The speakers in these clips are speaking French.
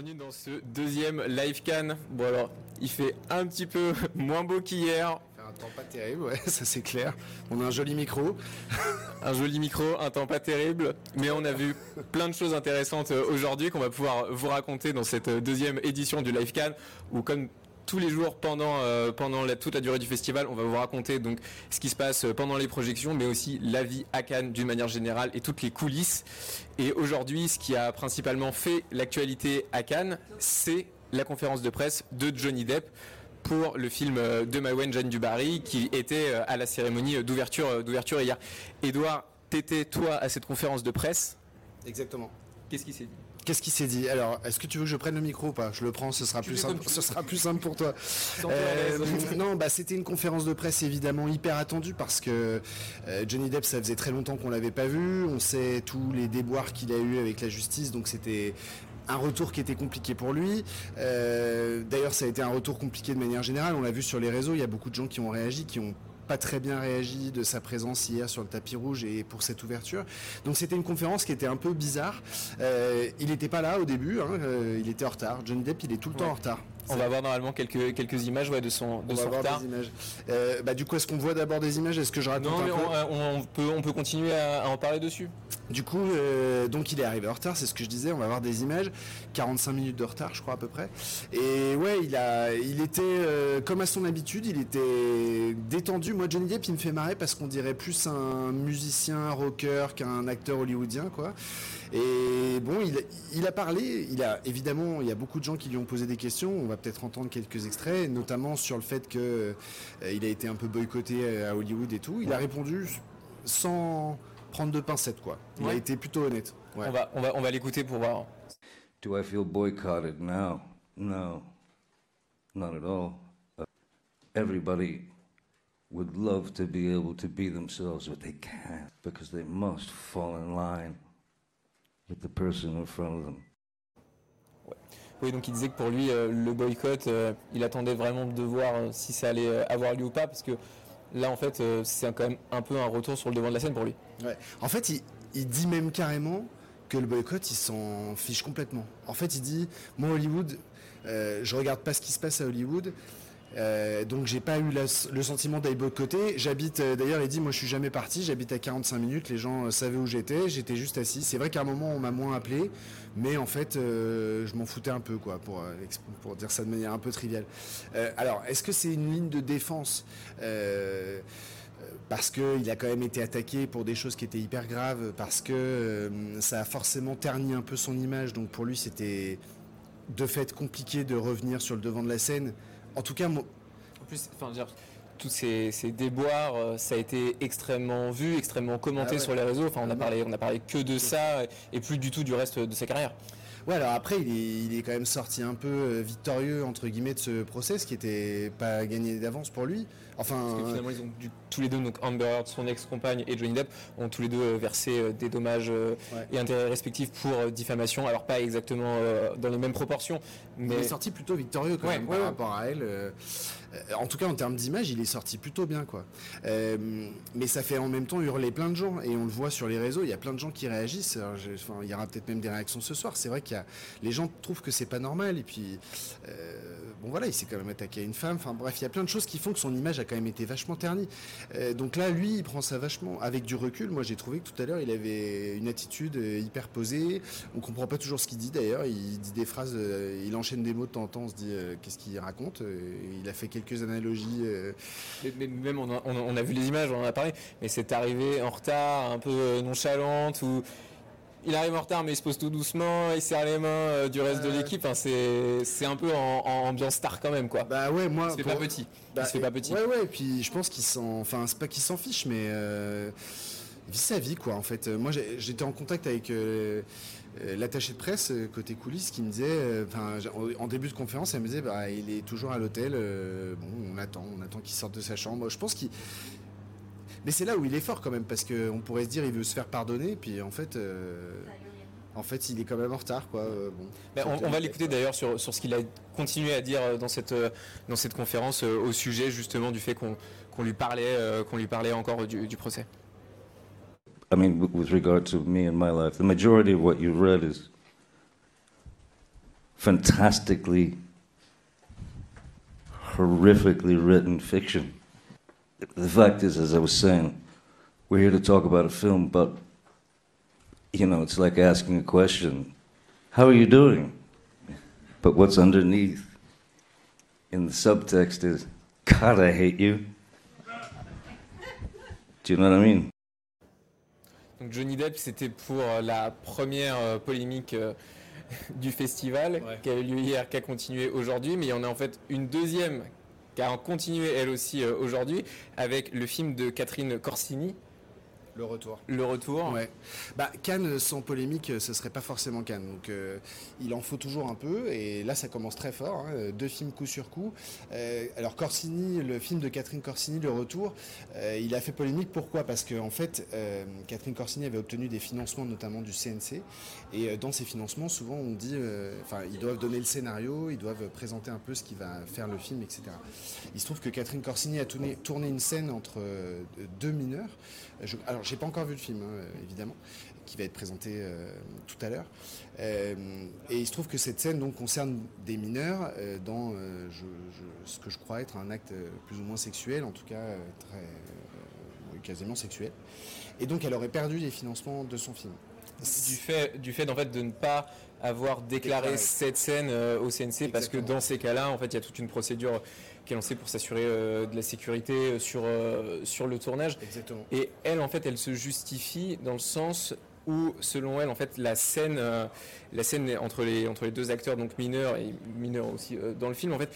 bienvenue dans ce deuxième live can. Bon alors, il fait un petit peu moins beau qu'hier. Un temps pas terrible, ouais, ça c'est clair. On a un joli micro. un joli micro, un temps pas terrible, mais on a vu plein de choses intéressantes euh, aujourd'hui qu'on va pouvoir vous raconter dans cette euh, deuxième édition du live can, où comme tous les jours pendant, euh, pendant toute la durée du festival. On va vous raconter donc ce qui se passe pendant les projections, mais aussi la vie à Cannes d'une manière générale et toutes les coulisses. Et aujourd'hui, ce qui a principalement fait l'actualité à Cannes, c'est la conférence de presse de Johnny Depp pour le film euh, de Mawen Jeanne Dubarry qui était euh, à la cérémonie d'ouverture d'ouverture hier. Edouard, t'étais toi à cette conférence de presse? Exactement. Qu'est-ce qui s'est dit? Qu'est-ce qui s'est dit? Alors, est-ce que tu veux que je prenne le micro ou pas? Je le prends, ce sera plus simple. Ce sera plus simple pour toi. Euh, non, bah c'était une conférence de presse évidemment hyper attendue parce que euh, Johnny Depp, ça faisait très longtemps qu'on l'avait pas vu. On sait tous les déboires qu'il a eu avec la justice, donc c'était un retour qui était compliqué pour lui. Euh, d'ailleurs, ça a été un retour compliqué de manière générale. On l'a vu sur les réseaux. Il y a beaucoup de gens qui ont réagi, qui ont pas très bien réagi de sa présence hier sur le tapis rouge et pour cette ouverture. Donc c'était une conférence qui était un peu bizarre. Euh, il n'était pas là au début, hein, euh, il était en retard. Johnny Depp, il est tout le temps en retard. On va voir normalement quelques, quelques images ouais, de son, de son retard. Euh, bah, du coup, est-ce qu'on voit d'abord des images? Est-ce que je raconte non, mais on, peut, on peut continuer à, en parler dessus. Du coup, euh, donc il est arrivé en retard, c'est ce que je disais. On va voir des images. 45 minutes de retard, je crois à peu près. Et ouais, il a, il était euh, comme à son habitude, il était détendu. Moi, Johnny Depp, il me fait marrer parce qu'on dirait plus un musicien rocker qu'un acteur hollywoodien, quoi. Et bon, il, a parlé, il a évidemment, il y a beaucoup de gens qui lui ont posé des questions, on va peut-être entendre quelques extraits, notamment sur le fait qu'il euh, a été un peu boycotté à Hollywood et tout. Il a répondu sans prendre de pincettes, quoi. Il a été plutôt honnête. On va, on va, on va l'écouter pour voir. Do I feel boycotted? Now? No, not at all. Everybody would love to be able to be themselves, but they can't because they must fall in line with the person in front of them. Oui, donc il disait que pour lui, euh, le boycott, euh, il attendait vraiment de voir euh, si ça allait avoir lieu ou pas, parce que là, en fait, c'est quand même un peu un retour sur le devant de la scène pour lui. En fait, il, il dit même carrément que le boycott, il s'en fiche complètement. En fait, il dit, moi, Hollywood, je regarde pas ce qui se passe à Hollywood. Euh, donc j'ai pas eu le sentiment d'aller côté. J'habite, euh, d'ailleurs, il dit, moi je suis jamais parti, j'habite à 45 minutes, les gens euh, savaient où j'étais, j'étais juste assis. C'est vrai qu'à un moment on m'a moins appelé, mais en fait je m'en foutais un peu, quoi, pour dire ça de manière un peu triviale. alors, est-ce que c'est une ligne de défense? Parce qu'il a quand même été attaqué pour des choses qui étaient hyper graves, parce que ça a forcément terni un peu son image, donc pour lui c'était de fait compliqué de revenir sur le devant de la scène en tout cas, moi... En plus, enfin, dire, tous ces, déboires, euh, ça a été extrêmement vu, extrêmement commenté ah sur les réseaux. Enfin, on a parlé, on a parlé que de ça et plus du tout du reste de sa carrière. Ouais, alors après, il est, quand même sorti un peu euh, victorieux, entre guillemets, de ce procès, ce qui n'était pas gagné d'avance pour lui. Enfin, Parce que finalement, ils ont tous les deux, donc Amber Heard, son ex-compagne, et Johnny Depp, ont tous les deux euh, versé euh, des dommages et intérêts respectifs pour diffamation. Alors, pas exactement dans les mêmes proportions, mais. Il est sorti plutôt victorieux quand même par rapport à elle. en tout cas, en termes d'image, il est sorti plutôt bien, quoi. mais ça fait en même temps hurler plein de gens, et on le voit sur les réseaux, il y a plein de gens qui réagissent. il y aura peut-être même des réactions ce soir. C'est vrai les gens trouvent que c'est pas normal et puis euh, bon voilà, il s'est quand même attaqué à une femme. Enfin bref, il y a plein de choses qui font que son image a quand même été vachement ternie. Euh, donc là, lui, il prend ça vachement avec du recul. Moi, j'ai trouvé que tout à l'heure, il avait une attitude euh, hyper posée. On comprend pas toujours ce qu'il dit d'ailleurs. Il dit des phrases, il enchaîne des mots de temps en temps. On se dit qu'est-ce qu'il raconte. il a fait quelques analogies. Mais, même on a, vu les images, on en a parlé. Mais c'est arrivé en retard, un peu nonchalante ou il arrive en retard mais il se pose tout doucement, il serre les mains euh, du reste de l'équipe. c'est un peu en, ambiance star quand même quoi. Bah ouais moi. Il se fait pas petit. Bah, il se fait pas petit. Ouais ouais. Et puis je pense qu'il s'en, enfin c'est pas qu'il s'en fiche mais euh, il vit sa vie quoi en fait. Moi j'étais en contact avec euh, l'attaché de presse côté coulisses qui me disait, en début de conférence elle me disait bah il est toujours à l'hôtel. bon on attend, on attend qu'il sorte de sa chambre. Je pense qu'il mais c'est là où il est fort quand même, parce qu'on pourrait se dire il veut se faire pardonner, puis en fait, euh, en fait, il est quand même en retard, quoi. Euh, on, va l'écouter d'ailleurs sur, sur, ce qu'il a continué à dire dans cette, dans cette conférence euh, au sujet justement du fait qu'on lui parlait, qu'on lui parlait encore du, du, procès. I mean, with regard to me and my life, the majority of what you read is fantastically, horrifically written fiction. The fact is, as I was saying, we're here to talk about a film, but you know, it's like asking a question How are you doing? But what's underneath in the subtext is God, I hate you. Do you know what I mean? Donc Johnny Depp, c'était pour euh, la première euh, polémique euh, du festival qui a eu lieu hier, qui a continué aujourd'hui, mais il y en a en fait une deuxième qui a continué elle aussi euh, aujourd'hui avec le film de Catherine Corsini, le retour. Le retour. Ouais. Bah, Cannes, sans polémique, ce serait pas forcément Cannes. Donc, euh, il en faut toujours un peu. Et là, ça commence très fort. Hein. Deux films coup sur coup. Euh, alors, Corsini, le film de Catherine Corsini, Le Retour, euh, il a fait polémique. Pourquoi? Parce qu'en en fait, Catherine Corsini avait obtenu des financements, notamment du CNC. Et dans ces financements, souvent, on dit, enfin, ils doivent donner le scénario, ils doivent présenter un peu ce qui va faire le film, etc. Il se trouve que Catherine Corsini a tourné, tourné une scène entre deux mineurs. Je, alors, j'ai pas encore vu le film, hein, évidemment, qui va être présenté euh, tout à l'heure. Euh, et il se trouve que cette scène donc, concerne des mineurs euh, dans ce que je crois être un acte plus ou moins sexuel, en tout cas très, quasiment sexuel. Et donc, elle aurait perdu les financements de son film. Du fait, du fait en fait, de ne pas avoir déclaré cette scène au CNC, parce que dans ces cas-là, en fait, il y a toute une procédure qui est lancée pour s'assurer euh, de la sécurité euh, sur, euh, sur le tournage. Exactement. Et elle, en fait, elle se justifie dans le sens où, selon elle, en fait, la scène, la scène entre les, entre les deux acteurs, donc mineurs et mineurs aussi dans le film, en fait,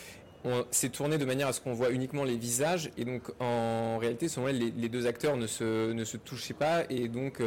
s'est tourné de manière à ce qu'on voit uniquement les visages et donc en réalité selon elle les, deux acteurs ne se, ne se touchaient pas et donc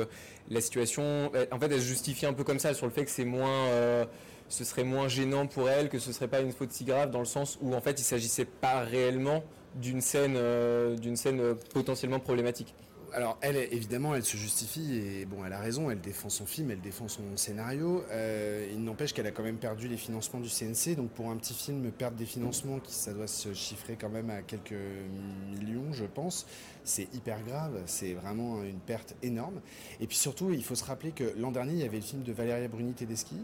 la situation en fait elle se justifie un peu comme ça sur le fait que c'est moins ce serait moins gênant pour elle, que ce serait pas une faute si grave, dans le sens où en fait il s'agissait pas réellement d'une scène, euh, d'une scène euh, potentiellement problématique alors, elle, évidemment, elle se justifie et bon, elle a raison, elle défend son film, elle défend son scénario. Euh, il n'empêche qu'elle a quand même perdu les financements du CNC. Donc, pour un petit film, perdre des financements, qui, ça doit se chiffrer quand même à quelques millions, je pense. C'est hyper grave, c'est vraiment une perte énorme. Et puis surtout, il faut se rappeler que l'an dernier, il y avait le film de Valéria Bruni Tedeschi,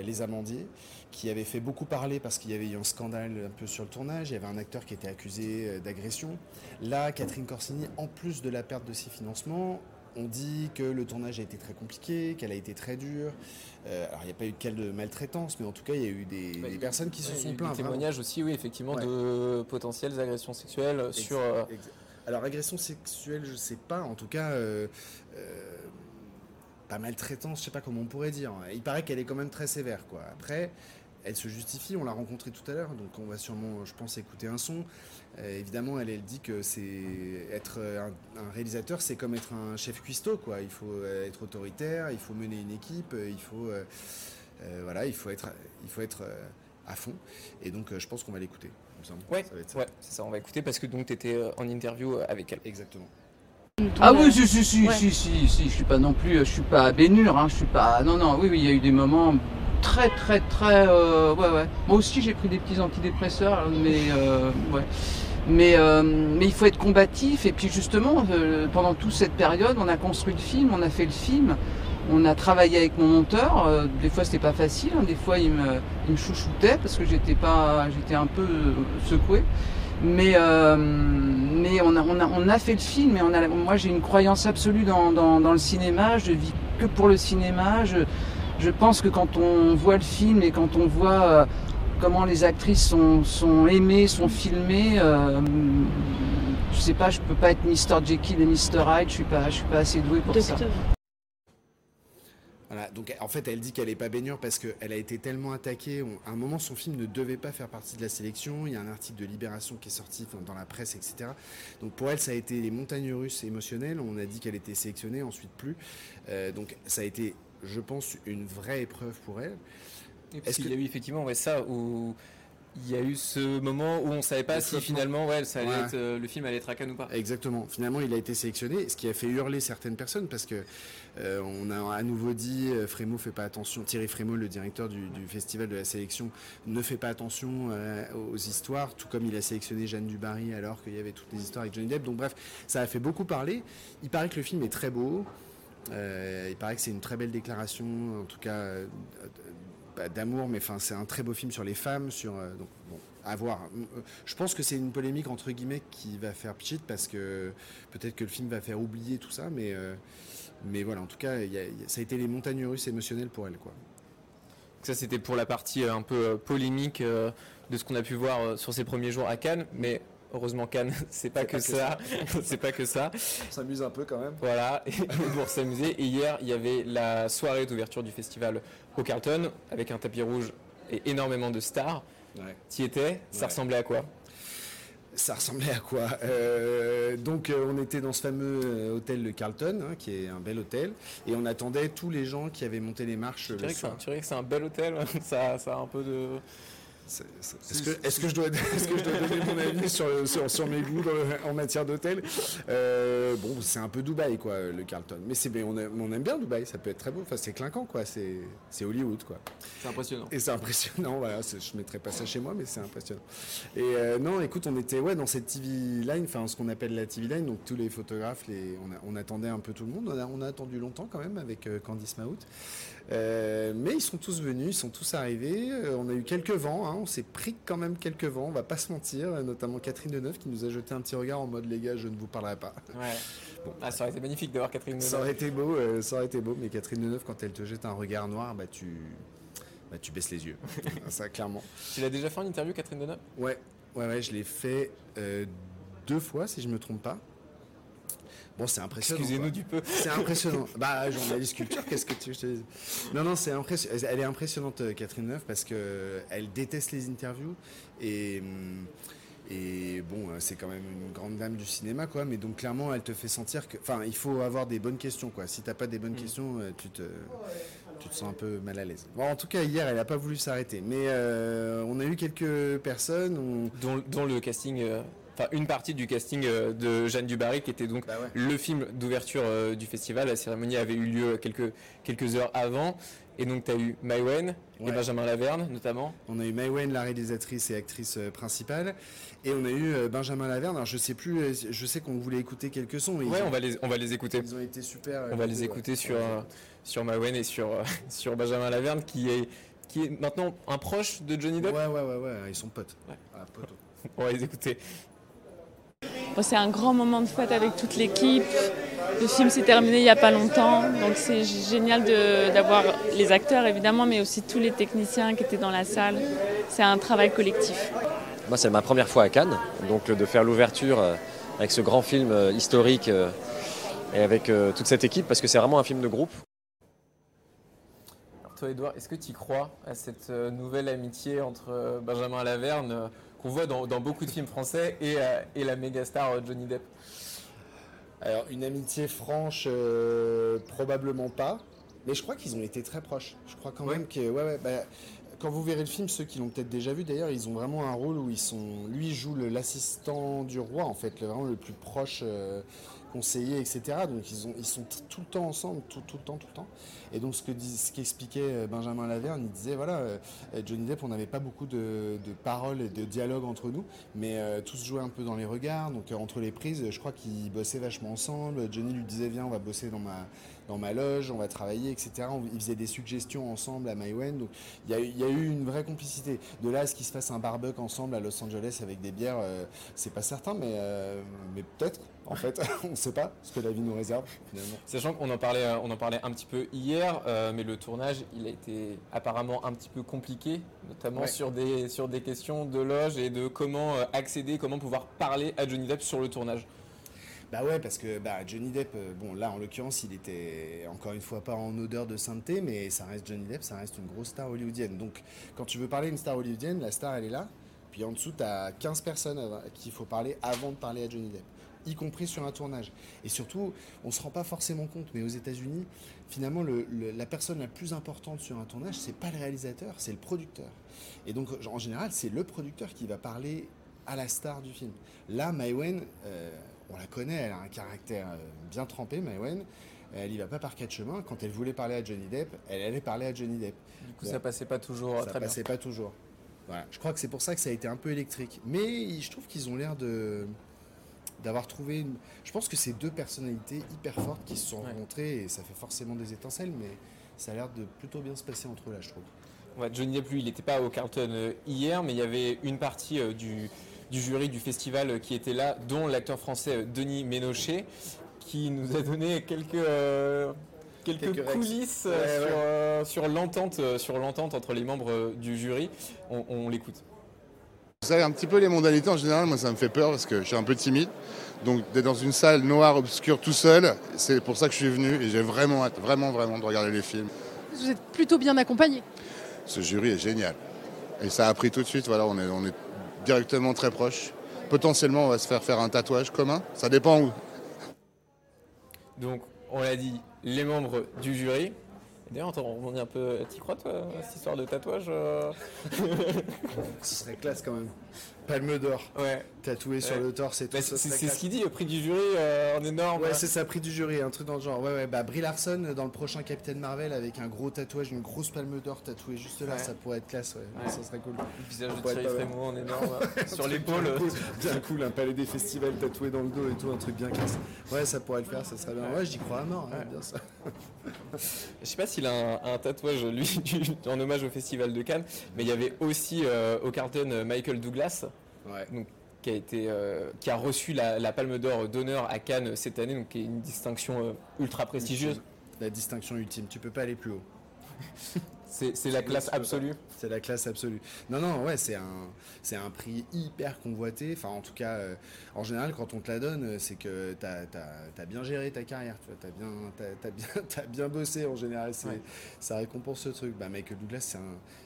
Les Amandiers, qui avait fait beaucoup parler parce qu'il y avait eu un scandale un peu sur le tournage. Il y avait un acteur qui était accusé euh, d'agression. Là, Catherine Corsini, en plus de la perte de ses financements, on dit que le tournage a été très compliqué, qu'elle a été très dure. Euh, alors, il n'y a pas eu de cas de maltraitance, mais en tout cas, il y a eu des, bah, personnes qui se sont plaintes. Des témoignages aussi, oui, effectivement, de potentielles agressions sexuelles sur. Alors, agression sexuelle, je ne sais pas. En tout cas, pas maltraitance, je sais pas comment on pourrait dire. Il paraît qu'elle est quand même très sévère, quoi. Après, elle se justifie, on l'a rencontrée tout à l'heure, donc on va sûrement, je pense, écouter un son. Euh, évidemment, elle, elle dit que c'est être un, réalisateur, c'est comme être un chef cuistot, quoi. Il faut euh, être autoritaire, il faut mener une équipe, il faut, euh, voilà, il faut être, il faut être à fond. Et donc, je pense qu'on va l'écouter. Ouais, ouais c'est ça. On va écouter parce que donc tu étais en interview avec elle. Exactement. Ah oui, si, si, si, si, si, si, je suis pas non plus, je suis pas bénure, hein, je suis pas, non, non, oui, oui, il y a eu des moments très, très, très, euh, ouais, ouais. Moi aussi, j'ai pris des petits antidépresseurs, mais, euh, ouais. Mais, euh, mais il faut être combatif, et puis justement, pendant toute cette période, on a construit le film, on a fait le film, on a travaillé avec mon monteur, des fois c'était pas facile, hein, des fois il me, il me chouchoutait parce que j'étais pas, j'étais un peu secoué. Mais, euh, mais on, a, on, a, on, a, fait le film et on a, moi j'ai une croyance absolue dans, dans, dans, le cinéma. Je vis que pour le cinéma. Je, je, pense que quand on voit le film et quand on voit euh, comment les actrices sont, sont aimées, sont filmées, euh, je sais pas, je peux pas être Mr. Jekyll et Mr. Hyde. Je suis pas, je suis pas assez doué pour ça donc en fait, elle dit qu'elle n'est pas baignure parce qu'elle a été tellement attaquée. à un moment, son film ne devait pas faire partie de la sélection. Il y a un article de Libération qui est sorti dans la presse, etc. Donc pour elle, ça a été les montagnes russes émotionnelles. On a dit qu'elle était sélectionnée, ensuite plus. Euh, donc ça a été, je pense, une vraie épreuve pour elle. Est-ce qu'il y a eu effectivement ouais, ça où il y a eu ce moment où on ne savait pas si finalement ouais, ça allait Être, euh, le film allait être à Cannes ou pas. Exactement. Finalement, il a été sélectionné, ce qui a fait hurler certaines personnes parce que euh, on a à nouveau dit euh, Frémaux fait pas attention. Thierry Frémaux, le directeur du, festival de la sélection, ne fait pas attention aux histoires, tout comme il a sélectionné Jeanne Dubarry alors qu'il y avait toutes les histoires avec Johnny Depp. Donc bref, ça a fait beaucoup parler. Il paraît que le film est très beau. il paraît que c'est une très belle déclaration, en tout cas d'amour, mais enfin, c'est un très beau film sur les femmes, sur donc bon, à voir. Je pense que c'est une polémique entre guillemets qui va faire pchit parce que peut-être que le film va faire oublier tout ça, mais mais voilà, en tout cas, ça a été les montagnes russes émotionnelles pour elle, quoi. Ça, c'était pour la partie un peu polémique de ce qu'on a pu voir sur ses premiers jours à Cannes, mais Heureusement Cannes, c'est pas, que, ça. c'est pas que ça. On s'amuse un peu quand même. Voilà, pour s'amuser. Et hier, il y avait la soirée d'ouverture du festival au Carlton avec un tapis rouge et énormément de stars. Ouais. Tu y étais? Ça ressemblait à quoi? Ça ressemblait à quoi? Euh, Donc euh, on était dans ce fameux euh, hôtel de Carlton, hein, qui est un bel hôtel, et on attendait tous les gens qui avaient monté les marches. Tu dirais que c'est un bel hôtel? Ça, ça a un peu de... Est-ce que, je dois, donner mon avis sur, sur, mes goûts en matière d'hôtel? Euh, Bon, c'est un peu Dubaï, quoi, le Carlton. Mais c'est, on, on, aime bien Dubaï, ça peut être très beau. Enfin, c'est clinquant, quoi. C'est, Hollywood, quoi. C'est impressionnant. Et c'est impressionnant, voilà. Je ne mettrai pas ça chez moi, mais c'est impressionnant. Et euh, non, écoute, on était ouais, dans cette TV line, enfin, ce qu'on appelle la TV line. Donc, tous les photographes, les, on, attendait un peu tout le monde. On a, attendu longtemps, quand même, avec euh, Candice Mahout. Euh, mais ils sont tous venus, ils sont tous arrivés. Euh, on a eu quelques vents, hein. on s'est pris quand même quelques vents, on va pas se mentir. Notamment Catherine Deneuve qui nous a jeté un petit regard en mode les gars, je ne vous parlerai pas. Bon. Ah, ça aurait été magnifique d'avoir Catherine Deneuve. Ça aurait été beau, euh, ça aurait été beau. Mais Catherine Deneuve, quand elle te jette un regard noir, bah tu, bah, tu baisses les yeux. ça clairement. Tu l'as déjà fait en interview, Catherine Deneuve? Ouais, ouais, ouais, je l'ai fait deux fois si je me trompe pas. Bon, c'est impressionnant. Excusez-nous du peu. C'est impressionnant. bah, journaliste culture, qu'est-ce que tu veux je te dis Non, non, c'est impressionnant. Elle est impressionnante, euh, Catherine Neuf, parce que elle déteste les interviews et. Hum, et bon, euh, c'est quand même une grande dame du cinéma, quoi. Mais donc clairement, elle te fait sentir que, enfin, il faut avoir des bonnes questions, quoi. Si t'as pas des bonnes mm. questions, euh, tu te, tu te sens un peu mal à l'aise. Bon, en tout cas, hier, elle n'a pas voulu s'arrêter. Mais on a eu quelques personnes, dont, le casting enfin une partie du casting euh, de Jeanne Dubarry qui était donc bah le film d'ouverture euh, du festival. La cérémonie avait eu lieu quelques, quelques heures avant. Et donc, tu as eu Maïwen et Benjamin Laverne, notamment. On a eu Maïwen, la réalisatrice et actrice euh, principale. Et on a eu Benjamin Laverne. Alors, je sais plus, je sais qu'on voulait écouter quelques sons. Oui, on, va les, on va les écouter. Ils ont été super. On va les écouter sur, sur Maïwen et sur, sur Benjamin Laverne, qui est, qui est maintenant un proche de Johnny Depp. Ouais, ouais, ouais, ouais. Ils sont potes. Ah, on va les écouter c'est un grand moment de fête avec toute l'équipe. Le film s'est terminé il n'y a pas longtemps, donc c'est génial d'avoir les acteurs évidemment, mais aussi tous les techniciens qui étaient dans la salle. C'est un travail collectif. Moi, c'est ma première fois à Cannes, donc de faire l'ouverture euh, avec ce grand film euh, historique euh, et avec toute cette équipe, parce que c'est vraiment un film de groupe. Alors toi, Edouard, est-ce que tu crois à cette nouvelle amitié entre Benjamin Laverne qu'on voit dans, beaucoup de films français et, euh, la méga star euh, Johnny Depp Alors, une amitié franche, euh, probablement pas. Mais je crois qu'ils ont été très proches. Je crois quand même que. Ouais, ouais, bah, quand vous verrez le film, ceux qui l'ont peut-être déjà vu d'ailleurs, ils ont vraiment un rôle où ils sont. Lui joue l'assistant du roi, en fait, vraiment le plus proche conseiller, etc. Donc ils, ont, ils sont tout le temps ensemble, tout, le temps, tout le temps. Et donc ce que qu'expliquait euh, Benjamin Laverne, il disait voilà, euh, Johnny Depp, on n'avait pas beaucoup de, paroles et de dialogue entre nous, mais euh, tout se jouait un peu dans les regards. Donc entre les prises, je crois qu'ils bossaient vachement ensemble. Johnny lui disait viens, on va bosser dans ma dans ma loge, on va travailler, etc. ils faisaient des suggestions ensemble à Maïwen. Donc il y, a eu une vraie complicité. De là à ce qu'il se fasse un barbecue ensemble à Los Angeles avec des bières, c'est pas certain, mais, mais peut-être en fait. on ne sait pas ce que la vie nous réserve finalement. Sachant qu'on en parlait, euh, on en parlait un petit peu hier, euh, mais le tournage, il a été apparemment un petit peu compliqué, notamment sur des sur des questions de loge et de comment euh, accéder, comment pouvoir parler à Johnny Depp sur le tournage. Bah ouais, parce que bah, Johnny Depp, bon là en l'occurrence, il était encore une fois pas en odeur de sainteté, mais ça reste Johnny Depp, ça reste une grosse star hollywoodienne. Donc quand tu veux parler d'une star hollywoodienne, la star elle est là, puis en dessous tu as 15 personnes à qui il faut parler avant de parler à Johnny Depp y compris sur un tournage. Et surtout, on se rend pas forcément compte, mais aux États-Unis, finalement, la personne la plus importante sur un tournage, c'est pas le réalisateur, c'est le producteur. Et donc, en général, c'est le producteur qui va parler à la star du film. Là, Maïwen, euh, on la connaît, elle a un caractère euh, bien trempé, Maïwen. Elle y va pas par quatre chemins. Quand elle voulait parler à Johnny Depp, elle allait parler à Johnny Depp. Du coup, ça passait pas toujours ça passait pas toujours. Je crois que c'est pour ça que ça a été un peu électrique. Mais je trouve qu'ils ont l'air de d'avoir trouvé une... Je pense que c'est deux personnalités hyper fortes qui se sont rencontrées et ça fait forcément des étincelles, mais ça a l'air de plutôt bien se passer entre eux là, je trouve. Johnny Depp, lui, il n'était pas au Carlton hier, mais il y avait une partie du, jury du festival qui était là, dont l'acteur français Denis Ménochet, qui nous a donné quelques quelques, coulisses sur, l'entente sur l'entente entre les membres du jury. on l'écoute. Vous savez, un petit peu les mondanités en général, moi ça me fait peur parce que je suis un peu timide. Donc d'être dans une salle noire, obscure, tout seul, c'est pour ça que je suis venu et j'ai vraiment hâte, vraiment, vraiment de regarder les films. Vous êtes plutôt bien accompagné. Ce jury est génial. Et ça a pris tout de suite, voilà, on est, on est directement très proches. Potentiellement, on va se faire faire un tatouage commun, ça dépend où. Donc, on l'a dit, les membres du jury, D'ailleurs, on rebondit un peu. T'y crois, toi, cette histoire de tatouage euh Ce serait classe quand même. Palme d'or. Ouais. Tatoué sur le torse et tout. Bah, c'est ce qu'il dit, prix du jury euh, en énorme. Ouais, c'est ça, prix du jury, un truc dans le genre. Ouais, ouais. Bah, Brie Larson dans le prochain Captain Marvel avec un gros tatouage, une grosse palme d'or tatouée juste là, ça pourrait être classe, ouais. Ça serait cool. Le visage de Thierry Frémaux en énorme sur l'épaule. Bien cool, un palais des festivals tatoué dans le dos et tout, un truc bien classe. Ouais, ça pourrait le faire, ça serait bien. Ouais, j'y crois à mort, hein, bien ça. Je sais pas s'il a un, tatouage, lui, en hommage au Festival de Cannes, mais il y avait aussi euh, au Carlton Michael Douglas. Qui a été, euh, qui a reçu la, Palme d'Or d'honneur à Cannes cette année, donc qui est une distinction euh, ultra prestigieuse. La distinction ultime, tu peux pas aller plus haut. C'est la classe absolue. C'est la classe absolue. Non, non, ouais, c'est un, c'est un prix hyper convoité. Enfin, en tout cas, euh, en général, quand on te la donne, c'est que tu as, bien géré ta carrière. Tu as bien, as, bien, bien bossé en général. Ça récompense ce truc. Bah, Michael Douglas,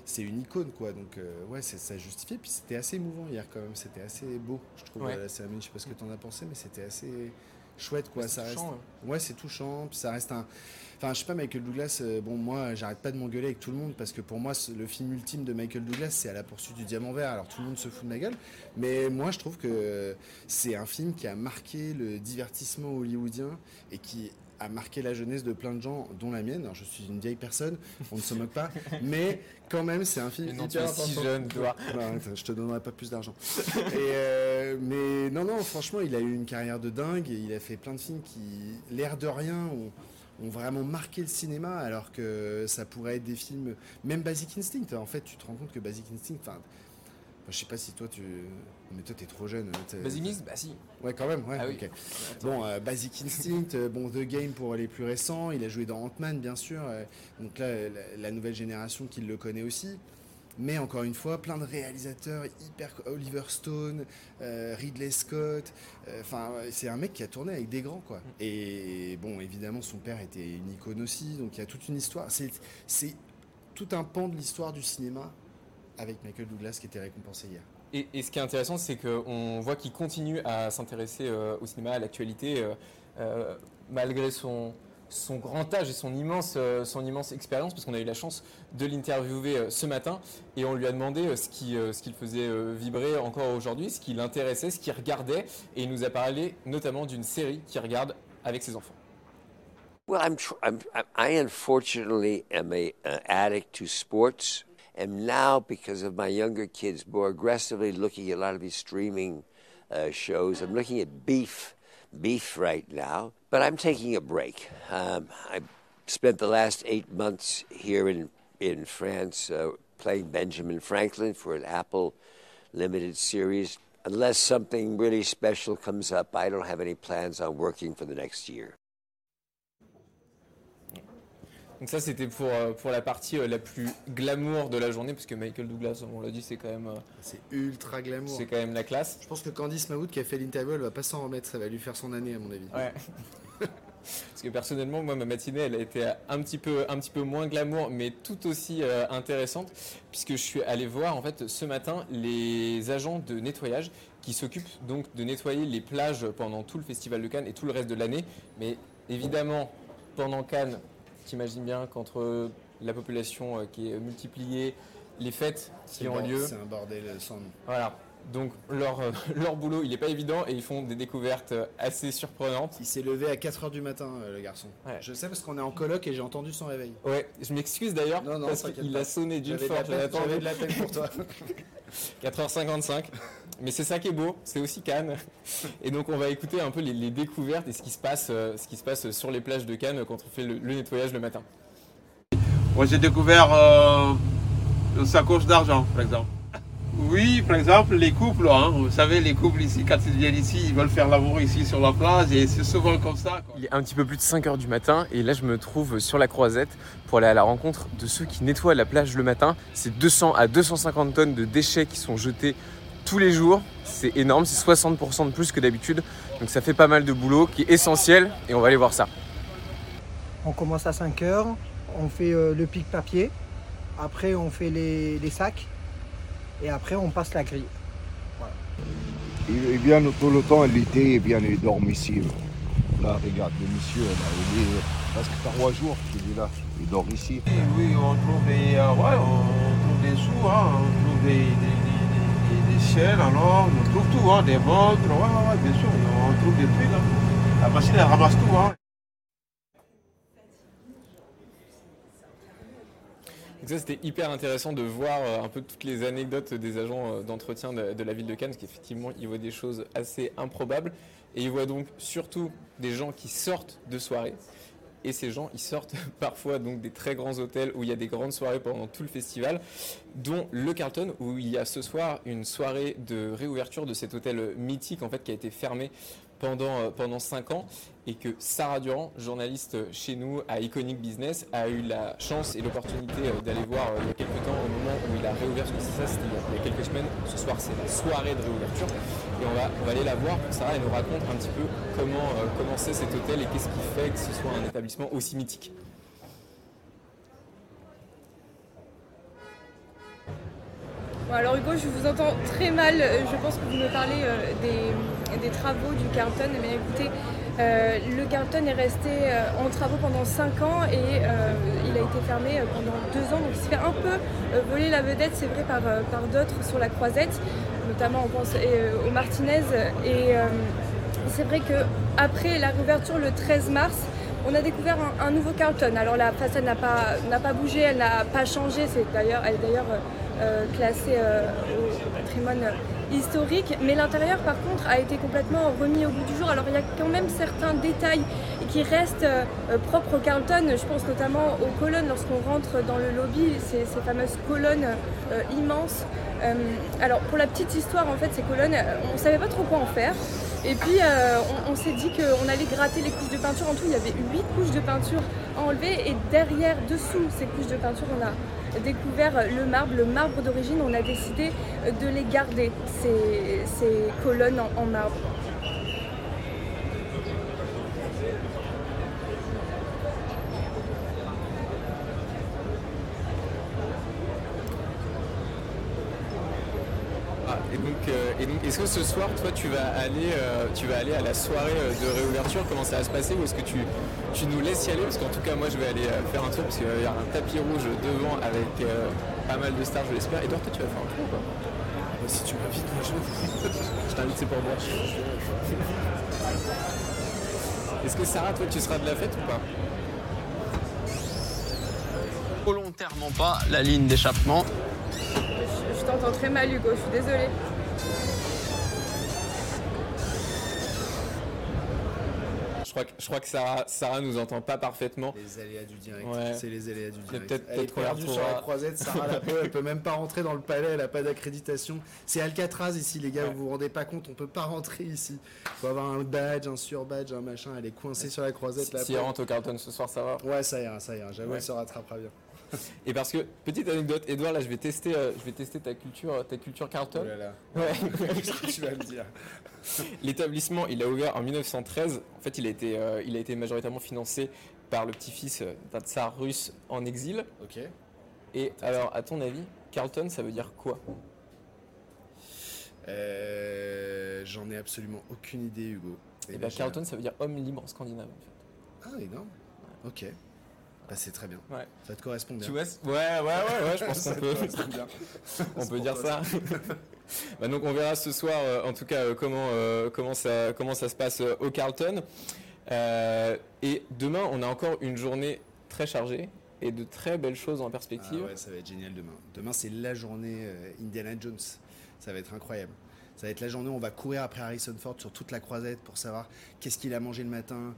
c'est une icône, quoi. Donc, euh, ouais, ça justifié. Puis c'était assez émouvant hier, quand même. C'était assez beau, je trouve, la cérémonie. Je sais pas ce que tu en as pensé, mais c'était assez chouette, quoi. Ça reste... Ouais, c'est touchant. Puis ça reste un Enfin, je sais pas, Michael Douglas, euh, bon, moi, j'arrête pas de m'engueuler avec tout le monde parce que pour moi, le film ultime de Michael Douglas, c'est à la poursuite du diamant vert. Alors tout le monde se fout de ma gueule. Mais moi, je trouve que c'est un film qui a marqué le divertissement hollywoodien et qui a marqué la jeunesse de plein de gens, dont la mienne. Alors, je suis une vieille personne, on ne se moque pas, mais quand même, c'est un film non, hyper Si jeune, toi. je te donnerai pas plus d'argent. Euh, mais non, non, franchement, il a eu une carrière de dingue et il a fait plein de films qui, l'air de rien, ont ont vraiment marqué le cinéma, alors que ça pourrait être des films, même Basic Instinct. En fait, tu te rends compte que Basic Instinct, enfin, je sais pas si toi tu. Mais toi, t'es trop jeune. Basic Instinct Bah si. Ouais, quand même, ouais. Ah bon, euh, Basic Instinct, euh, bon, The Game pour les plus récents. Il a joué dans Ant-Man, bien sûr. Euh, donc là, la, nouvelle génération qui le connaît aussi. Mais encore une fois, plein de réalisateurs hyper. Oliver Stone, euh, Ridley Scott. Euh, c'est un mec qui a tourné avec des grands, quoi. Et bon, évidemment, son père était une icône aussi. Donc il y a toute une histoire. C'est tout un pan de l'histoire du cinéma avec Michael Douglas qui était récompensé hier. Et, ce qui est intéressant, c'est qu'on voit qu'il continue à s'intéresser euh, au cinéma, à l'actualité, malgré son, son grand âge et son immense, euh, son immense expérience, parce qu'on a eu la chance de l'interviewer euh, ce matin et on lui a demandé euh, ce qui, ce qu'il faisait vibrer encore aujourd'hui, ce qui l'intéressait, ce qu'il regardait, et il nous a parlé notamment d'une série qu'il regarde avec ses enfants. Well, I'm, I'm, I unfortunately am a uh, addict to sports, and now because of my younger kids, more aggressively looking at a lot of these streaming uh, shows. I'm looking at Beef, Beef right now. But I'm taking a break. Um, I spent the last eight months here in, in France uh, playing Benjamin Franklin for an Apple limited series. Unless something really special comes up, I don't have any plans on working for the next year. Donc ça c'était pour, euh, pour la partie euh, la plus glamour de la journée, parce que Michael Douglas, on l'a dit, c'est quand même... Euh, c'est ultra glamour. C'est quand même la classe. Je pense que Candice Mahout qui a fait l'interview, elle va pas s'en remettre, ça va lui faire son année à mon avis. Ouais. parce que personnellement, moi, ma matinée, elle a été un petit peu, un petit peu moins glamour, mais tout aussi intéressante, puisque je suis allé voir en fait ce matin les agents de nettoyage qui s'occupent donc de nettoyer les plages pendant tout le festival de Cannes et tout le reste de l'année. Mais évidemment, pendant Cannes, T'imagines bien qu'entre la population euh, qui est multipliée, les fêtes qui ont lieu. C'est un bordel sans Voilà. Donc leur, euh, leur boulot, il n'est pas évident et ils font des découvertes euh, assez surprenantes. Il s'est levé à 4h du matin, le garson. Je sais parce qu'on est en coloc et j'ai entendu son réveil. Ouais, je m'excuse d'ailleurs parce qu'il a sonné d'une fois. J'avais de la peine pour toi. 4h55. Mais c'est ça qui est beau, c'est aussi Cannes. Et donc on va écouter un peu les, découvertes et ce qui, se passe, euh, ce qui se passe sur les plages de Cannes quand on fait le, nettoyage le matin. Moi j'ai découvert euh, une sacoche d'argent, par exemple. Oui, par exemple, les couples, hein, vous savez, les couples ici, quand ils viennent ici, ils veulent faire l'amour ici sur la plage et c'est souvent comme ça. Il est un petit peu plus de 5 heures du matin et là je me trouve sur la croisette pour aller à la rencontre de ceux qui nettoient la plage le matin. C'est 200 à 250 tonnes de déchets qui sont jetés tous les jours. C'est énorme, c'est 60% de plus que d'habitude. Donc ça fait pas mal de boulot qui est essentiel et on va aller voir ça. On commence à 5 heures, on fait euh, le pic papier, après on fait les, les sacs et après on passe la grille. Voilà. Viennent tout le temps l'été, ils viennent ils dorment ici. Là, regarde, le monsieur, là, il est presque trois jours qu'il est là. Il dort ici. Oui, oui, on trouve des, euh, ouais, on trouve des sous, hein, on trouve des, des, des, alors, on trouve tout, hein, des montres, ouais, ouais, bien sûr, on trouve des trucs. Hein. La machine, elle ramasse tout. Hein. C'était hyper intéressant de voir euh, un peu toutes les anecdotes des agents euh, d'entretien de, de la ville de Cannes, parce qu'effectivement, ils voient des choses assez improbables. Et ils voient donc surtout des gens qui sortent de soirées. Et ces gens, ils sortent parfois donc des très grands hôtels où il y a des grandes soirées pendant tout le festival, dont le Carlton, où il y a ce soir une soirée de réouverture de cet hôtel mythique en fait qui a été fermé pendant, euh, pendant 5 ans et que Sarah Durand, journaliste chez nous à Iconic Business, a eu la chance et l'opportunité euh, d'aller voir euh, il y a quelques temps au moment où il a réouvert, parce que ça, il y a- quelques semaines. Ce soir, c'est la soirée de réouverture et on va, on va aller la voir pour Sarah elle nous raconte un petit peu comment c'est cet hôtel et qu'est-ce qui fait que ce soit un établissement aussi mythique. Bon, alors Hugo, je vous entends très mal. Euh, Je pense que vous me parlez euh, des, travaux du Carlton. Mais écoutez, euh, le Carlton est resté en travaux pendant 5 ans et il a été fermé pendant 2 ans. Donc il se fait un peu voler la vedette, c'est vrai, par, d'autres sur la croisette. Notamment, on pense au Martinez. Et c'est vrai que après la réouverture le 13 mars, on a découvert un, nouveau Carlton. Alors la façade n'a pas, pas bougé, elle n'a pas changé. D'ailleurs, elle est d'ailleurs euh, classée euh, au patrimoine historique. Mais l'intérieur, par contre, a été complètement remis au goût du jour. Alors il y a quand même certains détails qui restent euh, propres au Carlton. Je pense notamment aux colonnes lorsqu'on rentre dans le lobby, ces, fameuses colonnes immenses. Alors pour la petite histoire, en fait, ces colonnes, on ne savait pas trop quoi en faire. Et puis on, on s'est dit qu'on allait gratter les couches de peinture. En tout, il y avait 8 couches de peinture à enlever. Et derrière, dessous ces couches de peinture, on a découvert le marbre. Le marbre d'origine, on a décidé de les garder, ces, colonnes en marbre. Ah, et donc, euh, et donc, est-ce que ce soir, toi, tu vas aller, euh, tu vas aller à la soirée euh, de réouverture? Comment ça va se passer? Ou est-ce que tu, tu nous laisses y aller? Parce qu'en tout cas, moi, je vais aller euh, faire un tour parce qu'il va y avoir un tapis rouge devant avec euh, pas mal de stars, je l'espère. Et toi, toi, tu vas faire un tour ou pas? Si tu m'invites, moi je Je t'invite, c'est pour moi. Est-ce que Sarah, toi, tu seras de la fête ou pas? Volontairement pas la ligne d'échappement. Je, je t'entends très mal, Hugo, je suis désolée. Crois que, je crois que Sarah, Sarah nous entend pas parfaitement. Les aléas du direct. Ouais. C'est les aléas du direct. peut-être- elle est peut-être qu'on la perdue sur la croisette. Sarah la elle peut même pas rentrer dans le palais. Elle a pas d'accréditation. C'est Alcatraz ici, les gars. Vous vous rendez pas compte On peut pas rentrer ici. Faut avoir un badge, un sur-badge, un machin. Elle est coincée sur la croisette. Si, la si elle rentre au Carlton ce soir, ça va Ouais, ça ira, ça ira. J'avoue, Ouais. elle se rattrapera bien. Et parce que, petite anecdote, Edouard, là, je vais tester, euh, je vais tester ta culture, ta culture Carlton. Oh là là. Ouais. Tu vas me dire? L'établissement, il a ouvert en 1913. En fait, il a été, euh, il a été majoritairement financé par le petit-fils euh, d'un tsar russe en exil. Ok. Et alors, à ton avis, Carlton, ça veut dire quoi? Euh, J'en ai absolument aucune idée, Hugo. Et ben, bah, Carlton, ça veut dire homme libre en scandinave. En fait. Ah, énorme. Ok. Bah, c'est très bien. Ouais. Ça te correspond bien. Tu vois, ouais, ouais, ouais, ouais, je pense qu'on peut, on peut dire ça. Bah, donc on verra ce soir, euh, en tout cas, euh, comment, euh, comment, ça, comment ça se passe au Carlton. Et demain, on a encore une journée très chargée et de très belles choses en perspective. Ah ouais, ça va être génial demain. Demain, c'est la journée Indiana Jones. Ça va être incroyable. Ça va être la journée où on va courir après Harrison Ford sur toute la croisette pour savoir qu'est-ce qu'il a mangé le matin,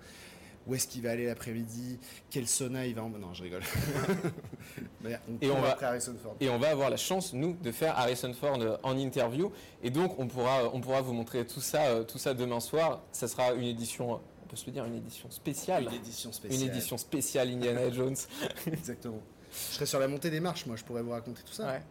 où est-ce qu'il va aller l'après-midi, quel sauna il va en... Non, je rigole. Mais on Et on, va, après Harrison Ford. et on va avoir la chance, nous, de faire Harrison Ford euh, en interview. Et donc, on pourra, on pourra vous montrer tout ça, euh, tout ça demain soir. Ça sera une édition, euh, on peut se le dire, une édition spéciale. Une édition spéciale. Une édition spéciale Indiana Jones. Exactement. Je serai sur la montée des marches, moi, je pourrais vous raconter tout ça. Ouais.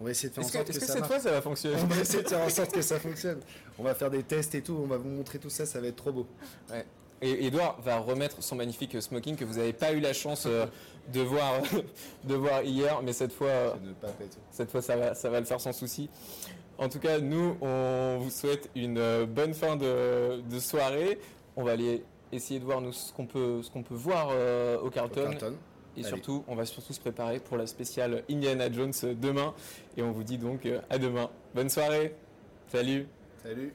On va essayer de faire en que, sorte que, que ça cette fois, ça va fonctionner On va essayer de faire en sorte que ça fonctionne. On va faire des tests et tout, on va vous montrer tout ça, ça va être trop beau. Ouais. Et Edouard va remettre son magnifique smoking que vous n'avez pas eu la chance euh, de, voir, de voir hier, mais cette fois, cette fois ça, va, ça va le faire sans souci. En tout cas, nous, on vous souhaite une euh, bonne fin de, de soirée. On va aller essayer de voir nous, ce qu'on peut, ce qu'on peut voir euh, au Carlton. Au Carlton. Et Allez. surtout, on va surtout se préparer pour la spéciale Indiana Jones demain. Et on vous dit donc à demain. Bonne soirée. Salut. Salut.